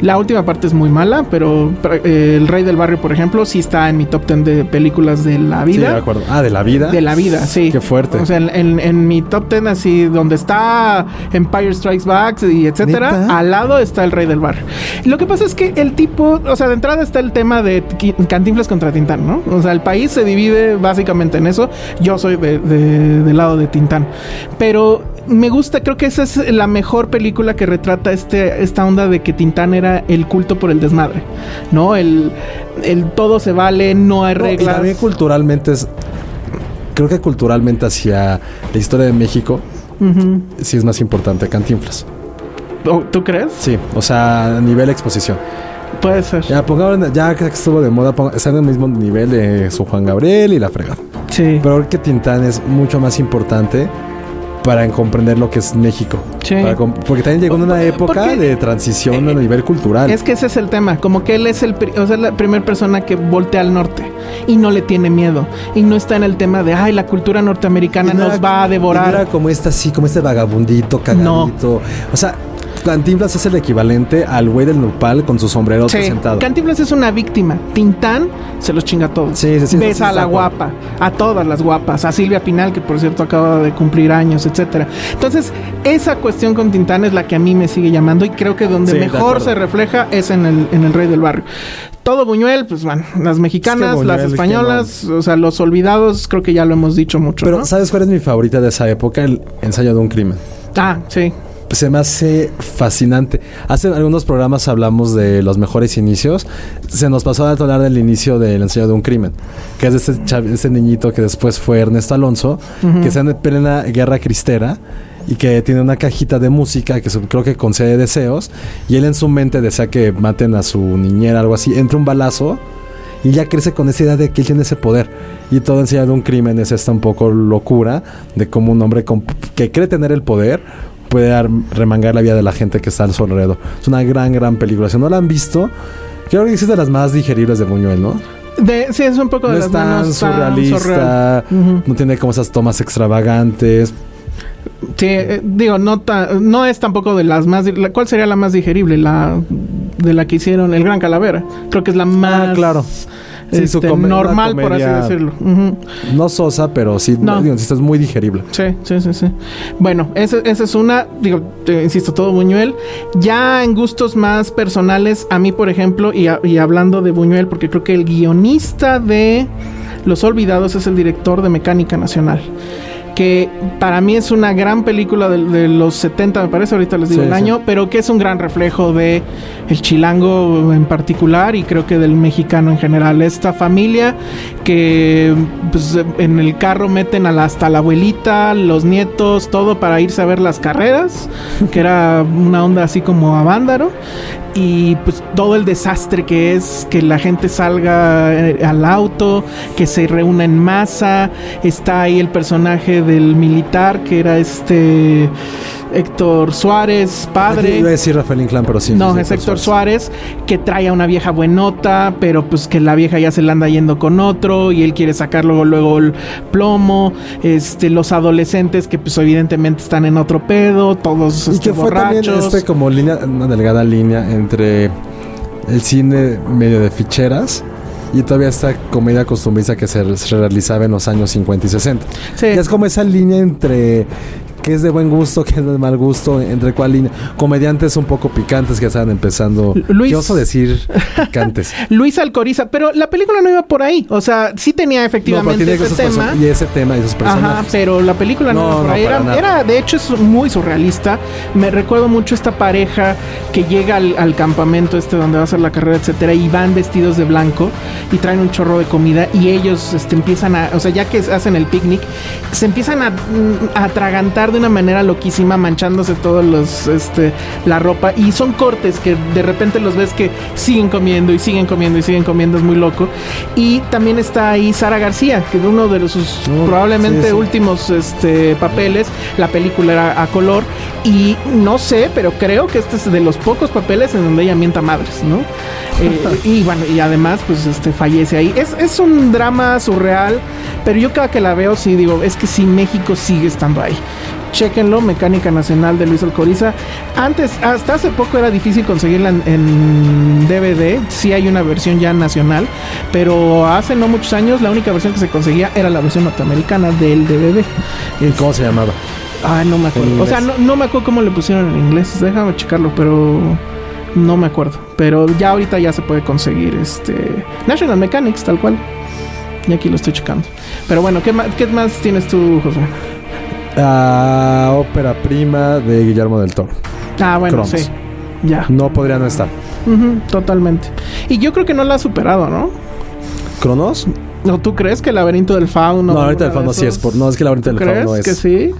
la última parte es muy mala, pero eh, El Rey del Barrio, por ejemplo, sí está en mi top 10 de películas de la Sí, de vida. acuerdo. Ah, de la vida. de la vida, sí. Qué fuerte. O sea, en, en- en mi top 10, así, donde está Empire Strikes Back y etcétera, ¿Neta? al lado está el Rey del Barrio. Lo que pasa es que el tipo, o sea, de entrada está el tema de Cantinflas contra Tintán, ¿no? O sea, el país se divide básicamente en eso. Yo soy de- de- del lado de Tintán. Pero me gusta, creo que esa es la mejor película que retrata este, esta onda de que Tintán era el culto por el desmadre, ¿no? El, el todo se vale, no hay No, y reglas. también culturalmente es. Creo que culturalmente hacia la historia de México Ujú. sí es más importante Cantinflas. ¿O- ¿Tú crees? Sí, o sea, a nivel exposición. Puede ser. Ya, pongan, ya que estuvo de moda, pongan- están en el mismo nivel de su Juan Gabriel y la fregada. Sí. Pero creo que Tintán es mucho más importante para comprender lo que es México. Sí. Para porque también llegó en una época porque- de transición a nivel cultural. Es que ese es el tema, como que él es el, o sea, la primera persona que voltea al norte y no le tiene miedo y no está en el tema de, ay, la cultura norteamericana no nos era- va a y no devorar. Era como este así, como este vagabundito, cagadito. O sea, Cantinflas es el equivalente al güey del nopal con su sombrero Sí, sentado. Cantinflas es una víctima. Tintán se los chinga a todos. Sí, sí, sí, Besa a la guapa, a todas las guapas, a Silvia Pinal, que por cierto acaba de cumplir años, etcétera. Entonces, esa cuestión con Tintán es la que a mí me sigue llamando y creo que donde Sí, mejor se refleja es en el, en el Rey del Barrio. Todo Buñuel, pues bueno, las mexicanas, Buñuel, las que españolas, o sea, los olvidados, creo que ya lo hemos dicho mucho. Pero, ¿no? ¿sabes cuál es mi favorita de esa época? El ensayo de un crimen. Ah, sí. Se me hace fascinante. Hace algunos programas hablamos de los mejores inicios. Se nos pasó a hablar del inicio del ensayo de un crimen, que es de ese, ese niñito que después fue Ernesto Alonso, que está en plena guerra cristera y que tiene una cajita de música que creo que concede deseos y él en su mente desea que maten a su niñera algo así. Entra un balazo y ya crece con esa idea de que él tiene ese poder. Y todo enseña de un crimen es esta un poco locura de cómo un hombre que cree tener el poder puede remangar la vida de la gente que está a su alrededor. Es una gran, gran película. Si no la han visto, creo que es de las más digeribles de Buñuel, ¿no? De, sí, es un poco No de es las tan manos tan surrealista, surreal. No tiene como esas tomas extravagantes. Sí, eh, digo, no, ta- no es tampoco de las más... la- ¿Cuál sería la más digerible? La de la que hicieron El Gran Calavera. Creo que es la más... Ah, claro. Sí, su este, normal, por así decirlo. No sosa, pero sí, No. digo, es muy digerible. Sí, sí, sí, sí. Bueno, esa, esa es una, digo, te insisto, todo Buñuel. Ya en gustos más personales, a mí, por ejemplo, y, a- y hablando de Buñuel, porque creo que el guionista de Los Olvidados es el director de Mecánica Nacional. Que para mí es una gran película de, de los 70, me parece, ahorita les digo Sí, el sí. año, pero que es un gran reflejo de el chilango en particular y creo que del mexicano en general. Esta familia que pues, en el carro meten a la- hasta la abuelita, los nietos, todo para irse a ver las carreras, que era una onda así como a vándaro. Y pues todo el desastre que es que la gente salga eh, al auto, que se reúna en masa. Está ahí el personaje del militar que era este Héctor Suárez, padre. Iba a decir Rafael Inclán, pero sí. No, es Héctor Suárez, que trae a una vieja buenota, pero pues que la vieja ya se la anda yendo con otro y él quiere sacar luego, luego el plomo. Este, los adolescentes que pues evidentemente están en otro pedo, todos Y este, que fue también borrachos. este como línea, una delgada línea entre el cine medio de ficheras y todavía esta comedia costumbrista que se, se realizaba en los años 50 y 60. Sí. Y es como esa línea entre qué es de buen gusto, qué es de mal gusto, entre cuál línea. Comediantes un poco picantes que estaban empezando. Luis- ¿Qué oso decir picantes? [LAUGHS] Luis Alcoriza, pero la película no iba por ahí. O sea, sí tenía No, efectivamente tiene ese tema. y ese tema y esos Ajá, personajes. pero la película no, No, iba por no, ahí. Era, de hecho, es muy surrealista. Me recuerdo mucho esta pareja que llega al, al campamento este donde va a ser la carrera, etcétera, y van vestidos de blanco y traen un chorro de comida y ellos este, empiezan a, o sea, ya que hacen el picnic, se empiezan a, mm, a atragantar de de una manera loquísima, manchándose todos los, este, la ropa. Y son cortes que de repente los ves que siguen comiendo y siguen comiendo y siguen comiendo, es muy loco. Y también está ahí Sara García, que es uno de sus Oh, probablemente sí, sí. últimos este, papeles. La película era a color. Y no sé, pero creo que este es de los pocos papeles en donde ella mienta madres, ¿no? Eh, y bueno, y además, pues este fallece ahí. Es, es un drama surreal, pero yo cada que la veo, sí digo, es que sí, México sigue estando ahí. Chequenlo, Mecánica Nacional de Luis Alcoriza. Antes, hasta hace poco era difícil conseguirla en, en DVD. Sí hay una versión ya nacional, pero hace no muchos años la única versión que se conseguía era la versión norteamericana del DVD. ¿Y cómo se llamaba? Ay, no me acuerdo. O sea, no, no me acuerdo cómo le pusieron en inglés. Déjame checarlo, pero no me acuerdo. Pero ya ahorita ya se puede conseguir este National Mechanics, tal cual. Y aquí lo estoy checando. Pero bueno, ¿qué más, qué más tienes tú, José? La ópera prima de Guillermo del Toro. Ah, bueno, sí. Ya. No podría no estar. Totalmente. Y yo creo que no la ha superado, ¿no? ¿Cronos? ¿O tú crees que el laberinto del fauno? No, ahorita el alguna fauno de sí es por. No, es que el laberinto ¿Tú del fauno es. que sí?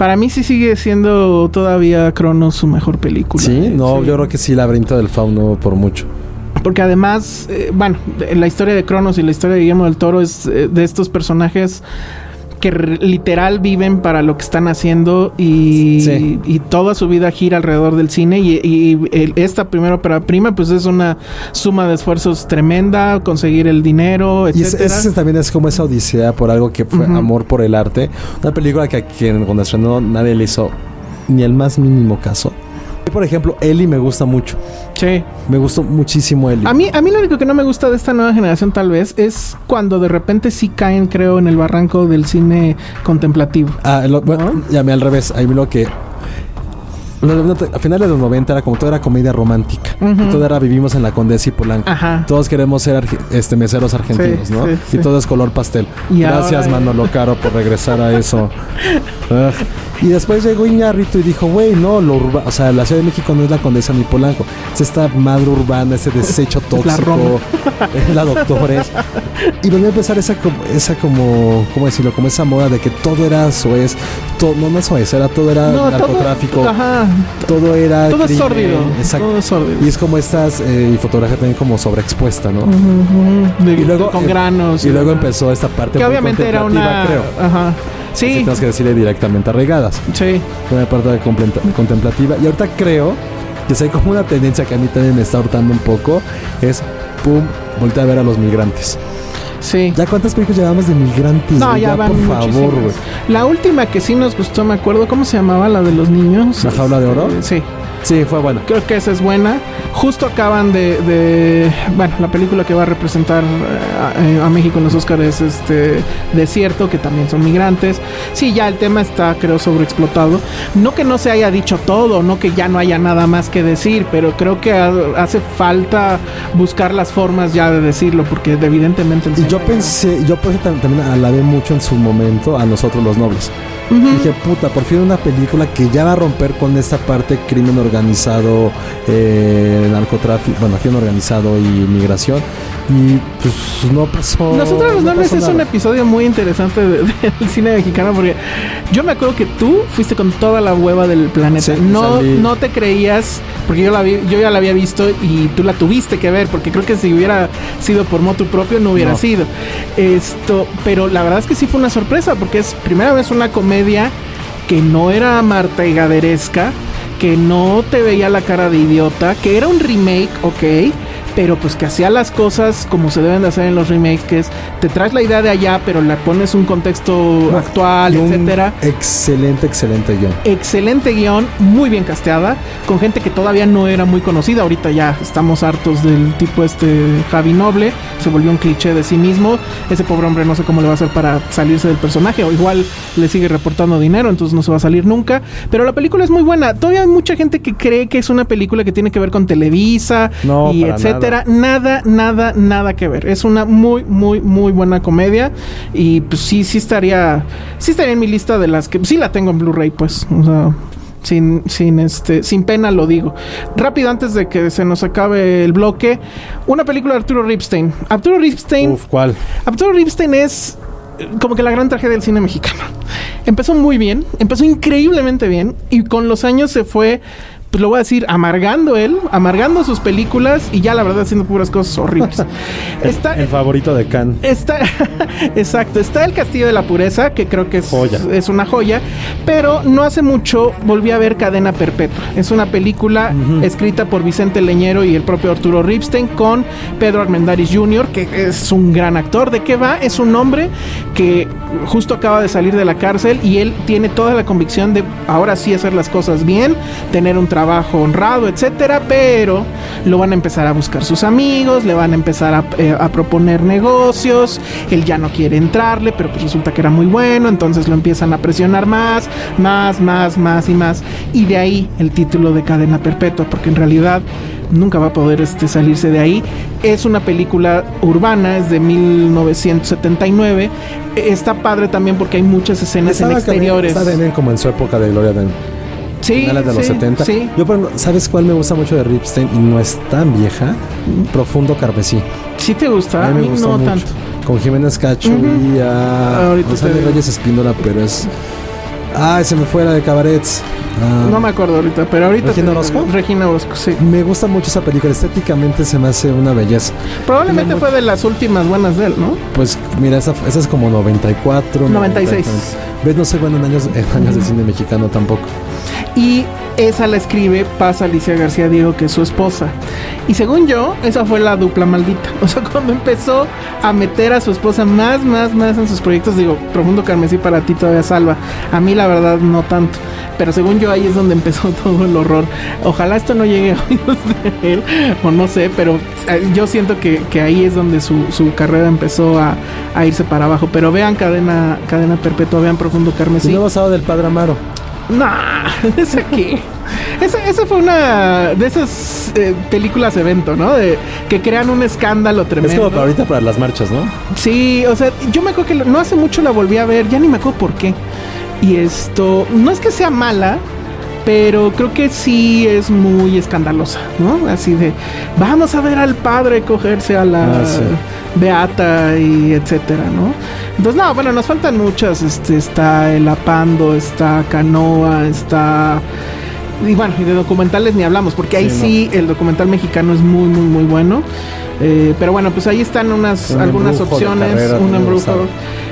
Para mí sí sigue siendo todavía Cronos su mejor película. Sí, ¿eh? no, Sí. yo creo que sí, laberinto del fauno por mucho. Porque además, eh, bueno, la historia de Cronos y la historia de Guillermo del Toro es eh, de estos personajes que literal viven para lo que están haciendo y, Sí. y toda su vida gira alrededor del cine y, y el- esta primera ópera prima pues es una suma de esfuerzos tremenda, conseguir el dinero, Y ese, también es como esa odisea por algo que fue amor por el arte. Una película que a quien cuando estrenó nadie le hizo ni el más mínimo caso. Por ejemplo, Ellie me gusta mucho. Sí. Me gustó muchísimo Ellie. A mí, a mí lo único que no me gusta de esta nueva generación tal vez es cuando de repente sí caen, creo, en el barranco del cine contemplativo. Ah, lo- bueno, ¿No? llamé al revés. Ahí lo que. A finales de los 90 era como todo era comedia romántica. Todo era vivimos en la Condesa y Polanco. Ajá. Todos queremos ser arge- este, meseros argentinos, Sí, ¿no? sí, y sí. todo es color pastel. Y Gracias, ahora- Manolo Caro, por regresar a eso. [LAUGHS] Y después llegó Iñárritu y dijo, güey, no, lo urba- o sea, la Ciudad de México no es la Condesa ni Polanco. Es esta madre urbana, ese desecho [LAUGHS] tóxico. la Roma. [LAUGHS] la Doctores. Y volvió a empezar esa como, esa como, ¿cómo decirlo? Como esa moda de que todo era soez. Todo, no, no soez, era todo era No, narcotráfico. Todo, ajá. Todo era Todo es sórdido. Exacto. Todo es sórdido. Y es como estas, eh, y fotografía también como sobreexpuesta, ¿no? De- Y luego- con granos. Y luego empezó esta parte Que muy obviamente era una. creo. Ajá. Así Sí. tenemos que decirle directamente arraigadas. Sí. Una parte contemplativa. Y ahorita creo que si hay como una tendencia que a mí también me está hurtando un poco, es pum, voltea a ver a los migrantes. Sí. ¿Ya cuántas películas llevamos de migrantes? No, güey? ya, van por favor, güey. La última que sí nos gustó, me acuerdo, ¿cómo se llamaba? La de los niños. ¿La jaula de oro? Sí. Sí, fue bueno. Creo que esa es buena. Justo acaban de, de- bueno, la película que va a representar eh, a, a México en los Oscars es este Desierto, que también son migrantes. Sí, ya el tema está, creo, sobreexplotado. No que no se haya dicho todo, no que ya no haya nada más que decir, pero creo que ha- hace falta buscar las formas ya de decirlo, porque evidentemente el yo pensé, yo tam- también alabé mucho en su momento a nosotros los nobles. Dije, puta, por fin una película que ya va a romper con esta parte crimen organizado, eh, narcotráfico, bueno, crimen organizado y migración. Y pues no pasó. Nosotros los no pasó es un episodio muy interesante de- [LAUGHS] del cine mexicano porque yo me acuerdo que tú fuiste con toda la hueva del planeta. Sí, no, salí. no te creías, porque yo la vi, yo ya la había visto y tú la tuviste que ver, porque creo que si hubiera sido por motu propio no hubiera No. sido. Esto, pero la verdad es que sí fue una sorpresa, porque es primera vez una comedia que no era marteigaderesca, que no te veía la cara de idiota, que era un remake, ok, pero pues que hacía las cosas como se deben de hacer en los remakes, que es te traes la idea de allá, pero le pones un contexto actual, un etcétera. Excelente, excelente guion. Excelente guion, muy bien casteada, con gente que todavía no era muy conocida. Ahorita ya estamos hartos del tipo este Javi Noble, se volvió un cliché de sí mismo. Ese pobre hombre no sé cómo le va a hacer para salirse del personaje, o igual le sigue reportando dinero, entonces no se va a salir nunca. Pero la película es muy buena. Todavía hay mucha gente que cree que es una película que tiene que ver con Televisa No, y para etcétera. nada. Nada, nada, que ver. Es una muy, muy, muy buena comedia. Y pues sí, sí estaría. Sí estaría en mi lista de las que. Sí la tengo en Blu-ray, pues. O sea. Sin, sin este, sin pena lo digo. Rápido antes de que se nos acabe el bloque, una película de Arturo Ripstein. Arturo Ripstein, Uf, ¿cuál? Arturo Ripstein es como que la gran tragedia del cine mexicano. Empezó muy bien, empezó increíblemente bien y con los años se fue pues lo voy a decir, amargando él, amargando sus películas y ya la verdad haciendo puras cosas horribles. [LAUGHS] está, el favorito de Khan. Está, [LAUGHS] exacto, está El Castillo de la Pureza, que creo que es, es una joya, pero no hace mucho volví a ver Cadena Perpetua. Es una película escrita por Vicente Leñero y el propio Arturo Ripstein con Pedro Armendáriz Jr., que es un gran actor. ¿De qué va? Es un hombre que justo acaba de salir de la cárcel y él tiene toda la convicción de ahora sí hacer las cosas bien, tener un trabajo trabajo honrado, etcétera, pero lo van a empezar a buscar sus amigos, le van a empezar a, eh, proponer negocios, él ya no quiere entrarle, pero pues resulta que era muy bueno, entonces lo empiezan a presionar más, más, más, más y más, y de ahí el título de cadena perpetua, porque en realidad nunca va a poder este, salirse de ahí. Es una película urbana, es de 1979. Está padre también porque hay muchas escenas en exteriores. Está bien como en su época de Gloria Sí, finales de los 70. Yo, ¿sabes cuál me gusta mucho de Ripstein? Y no es tan vieja. Profundo Carmesí. ¿Sí te gusta? A mí, no tanto. Con Jiménez Cacho y a Rosario Reyes Espíndola, pero es... Ah, se me fue la de Cabarets. Ah. no me acuerdo ahorita, pero ahorita. ¿Regina Orozco? Regina Orozco, sí. Me gusta mucho esa película. Estéticamente se me hace una belleza. Probablemente fue de las últimas buenas de él, ¿no? Pues mira, esa, esa es como 94. 96. ¿Ves? No sé, bueno, en años, en años de cine mexicano tampoco. Y esa la escribe Paz Alicia García Diego, que es su esposa. Y según yo, esa fue la dupla maldita. [LAUGHS] O sea, cuando empezó a meter a su esposa más, más, más en sus proyectos, digo, Profundo Carmesí para ti todavía salva. A mí la verdad no tanto. Pero según yo ahí es donde empezó [LAUGHS] todo el horror. Ojalá esto no llegue [LAUGHS] a oídos de él, o no sé, pero eh, yo siento que, ahí es donde su, carrera empezó a, irse para abajo. Pero vean Cadena, cadena Perpetua, vean Profundo Carmesí. Nuevo sábado del Padre Amaro. Nah, [LAUGHS] ¿ese qué? Esa, fue una de esas eh, películas evento, ¿no? De que crean un escándalo tremendo. Es como para ahorita para las marchas, ¿no? Sí, o sea, yo me acuerdo que no hace mucho la volví a ver, ya ni me acuerdo por qué. Y esto, no es que sea mala, pero creo que sí es muy escandalosa, ¿no? Así de, vamos a ver al padre cogerse a la ah, beata y etcétera, ¿no? Entonces, no, bueno, nos faltan muchas, este, está el Apando, está Canoa, está... Y bueno, y de documentales ni hablamos, porque ahí sí, el documental mexicano es muy, muy, muy bueno. Eh, pero bueno, pues ahí están unas, algunas opciones, un embrujo.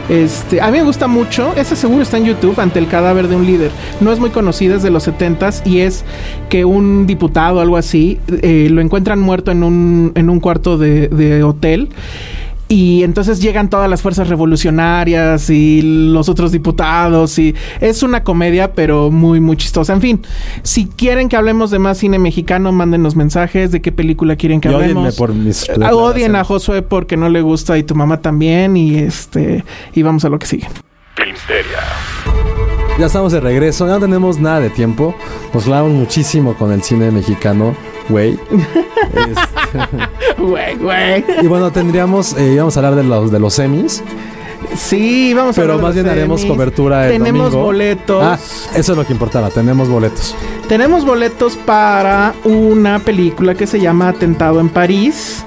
Este, a mí me gusta mucho, ese seguro está en YouTube, ante el cadáver de un líder. No es muy conocida, es de los 70 y es que un diputado o algo así eh, lo encuentran muerto en un, en un cuarto de, de hotel y entonces llegan todas las fuerzas revolucionarias y los otros diputados y es una comedia pero muy muy chistosa. En fin, si quieren que hablemos de más cine mexicano, mándenos mensajes de qué película quieren que hablemos. Por mis eh, odien a Josué porque no le gusta y tu mamá también y este y vamos a lo que sigue. Ya estamos de regreso, no tenemos nada de tiempo. Nos clavamos muchísimo con el cine mexicano, güey. [LAUGHS] Güey, güey. Y bueno, tendríamos, eh, íbamos a hablar de los, de los semis. Sí, vamos a Pero más bien haremos cobertura el Tenemos boletos. Ah, eso es lo que importaba, tenemos boletos. Tenemos boletos para una película que se llama Atentado en París.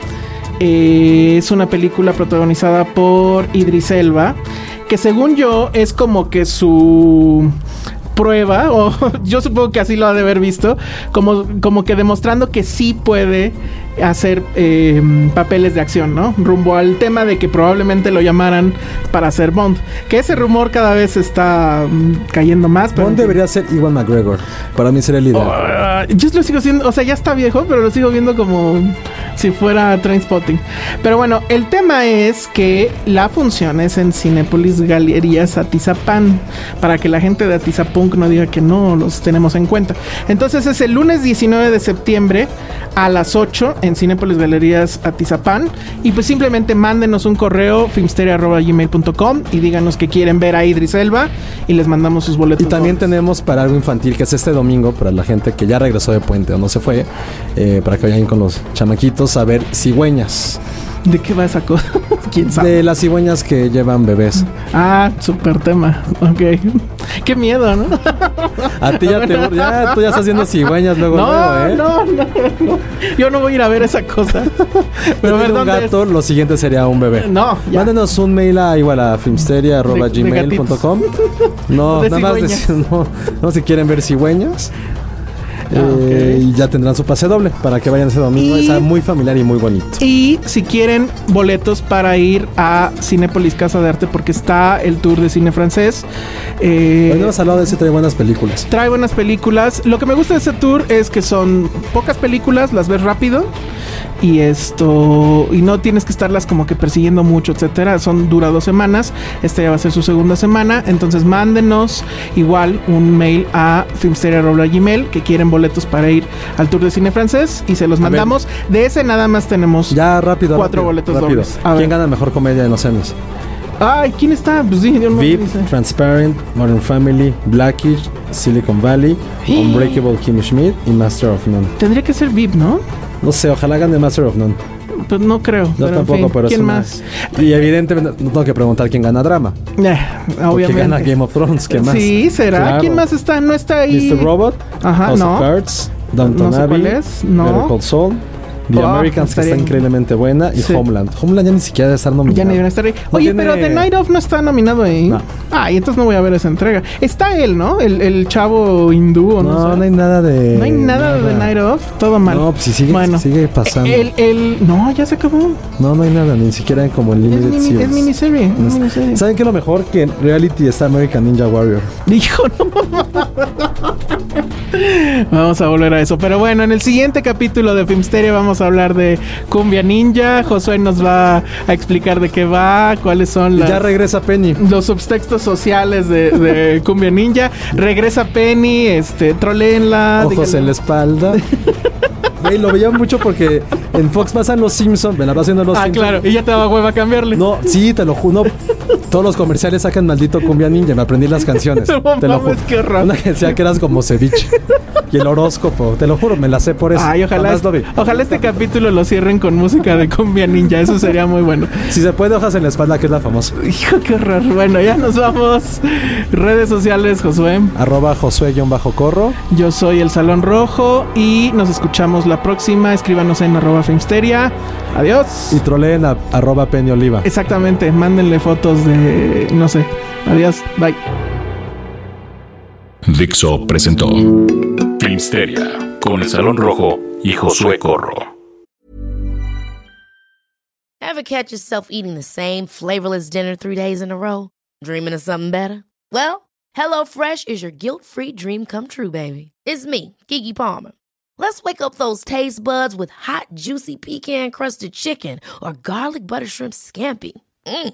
Eh, es una película protagonizada por Idris Elba, que según yo es como que su prueba, o [LAUGHS] yo supongo que así lo ha de haber visto, como, como que demostrando que sí puede hacer eh, papeles de acción, ¿no? Rumbo al tema de que probablemente lo llamaran para hacer Bond. Que ese rumor cada vez está mm, cayendo más. Bond debería ser Iwan McGregor. Para mí sería el ideal. Oh, yo lo sigo siendo, o sea, ya está viejo, pero lo sigo viendo como si fuera Trainspotting. Pero bueno, el tema es que la función es en Cinepolis Galerías Atizapán. Para que la gente de Atizapunk no diga que no los tenemos en cuenta. Entonces es el lunes 19 de septiembre a las 8 en Cinepolis Galerías Atizapán. Y pues simplemente mándenos un correo filmsteria.gmail.com y díganos que quieren ver a Idris Elba y les mandamos sus boletos. Y también tenemos para algo infantil que es este domingo para la gente que ya regresó de puente o no se fue, eh, para que vayan con los chamaquitos a ver cigüeñas. ¿De qué va esa cosa? [LAUGHS] ¿Quién sabe? De las cigüeñas que llevan bebés. Ah, súper tema. Ok. Qué miedo, ¿no? A ti ya te [LAUGHS] ya, tú ya estás haciendo cigüeñas luego, no, luego, ¿eh? no, no, no. Yo no voy a ir a ver esa cosa. [LAUGHS] Pero ver, un ¿dónde gato, lo siguiente sería un bebé. No, ya. Mándenos un mail a igual a filmsteria.gmail.com. No, De nada más decir, no, no si quieren ver cigüeñas. Ah, Eh, Y ya tendrán su pase doble para que vayan ese domingo. Y- Está muy familiar y muy bonito. Y si quieren boletos para ir a Cinépolis Casa de Arte, porque está el tour de cine francés. eh, Hoy no hablado de ese, trae buenas películas. trae buenas películas. Lo que me gusta de ese tour es que son pocas películas, las ves rápido. Y esto. Y no tienes que estarlas como que persiguiendo mucho, etcétera. Son dura dos semanas. Esta ya va a ser su segunda semana. Entonces mándenos igual un mail a filmsteria.gmail que quieren boletos para ir al tour de cine francés. Y se los mandamos. De ese nada más tenemos. Ya rápido. Cuatro rápido, boletos rápido. dobles. A ¿Quién ver. gana mejor comedia en los Emmys? Ay, ¿quién está? Pues sí, no VIP. Transparent, Modern Family, Blackish, Silicon Valley, [GASPS] Unbreakable Kimmy Schmidt y Master of None. Tendría que ser VIP, ¿no? No sé, ojalá gane Master of None. Pues no creo. Yo pero en tampoco, fin, pero es ¿Quién una- más? Y evidentemente no tengo que preguntar quién gana drama. Eh, obviamente. gana Game of Thrones, ¿qué más? Sí, será. Claro. ¿Quién más está? No está ahí. Mr. Robot, Ajá, House no. of Cards, Downton No sé Abbey, cuál es, no. Better Call Saul, The Oh, Americans, que está increíblemente buena, y Sí. Homeland. Homeland ya ni siquiera debe estar nominado. Ya ni deben estar ahí. No Oye, tiene- pero The Night Of no está nominado ahí. No. Ah, y entonces no voy a ver esa entrega. Está él, ¿no? El, el chavo hindú o no, No, sé. no hay nada de... No hay nada, de The Night Of. Todo mal. No, pues si sigue, Bueno. sigue pasando. El, el, no, ya se acabó. No, no hay nada, ni siquiera como el Es, Limited mini- Series. es miniserie. No Es es- miniserie. ¿Saben qué es lo mejor? Que en reality está American Ninja Warrior. Dijo, no. Vamos a volver a eso. Pero bueno, en el siguiente capítulo de Filmsteria vamos a hablar de Cumbia Ninja. Josué nos va a explicar de qué va, cuáles son las, ya regresa Penny. los subtextos sociales de, de [LAUGHS] Cumbia Ninja. Regresa Penny, este, troleenla. Ojos díganle- en la espalda. [LAUGHS] Güey, lo veía mucho porque en Fox pasan los Simpsons. Me la haciendo los Ah, Simpsons. claro. Y ya te daba hueva cambiarle. No, sí, te lo juro. no. Todos los comerciales sacan maldito cumbia ninja. Me aprendí las [LAUGHS] canciones. No te lo juro. qué. Una que decía que eras como ceviche. Y el horóscopo. Te lo juro, me la sé por eso. Ay, ojalá, vi. ojalá este capítulo lo cierren con música de Cumbia Ninja. Eso sería muy bueno. Si se puede, hojas en la espalda, que es la famosa. Hijo, qué horror. Bueno, ya nos vamos. Redes sociales, Josué. Arroba Josué-Corro. Yo soy el Salón Rojo y nos escuchamos la próxima. Escríbanos en arroba Filmsteria. Adiós. Y troleen a arroba Penny Oliva. Exactamente, mándenle fotos de... no sé. Adiós, bye. Dixo presentó Filmsteria con el Salón Rojo y Josué Corro. Ever catch yourself eating the same flavorless dinner three days in a row? Dreaming of something better? Well, HelloFresh is your guilt-free dream come true, baby. It's me, Kiki Palmer. Let's wake up those taste buds with hot, juicy pecan-crusted chicken or garlic butter shrimp scampi. Mm.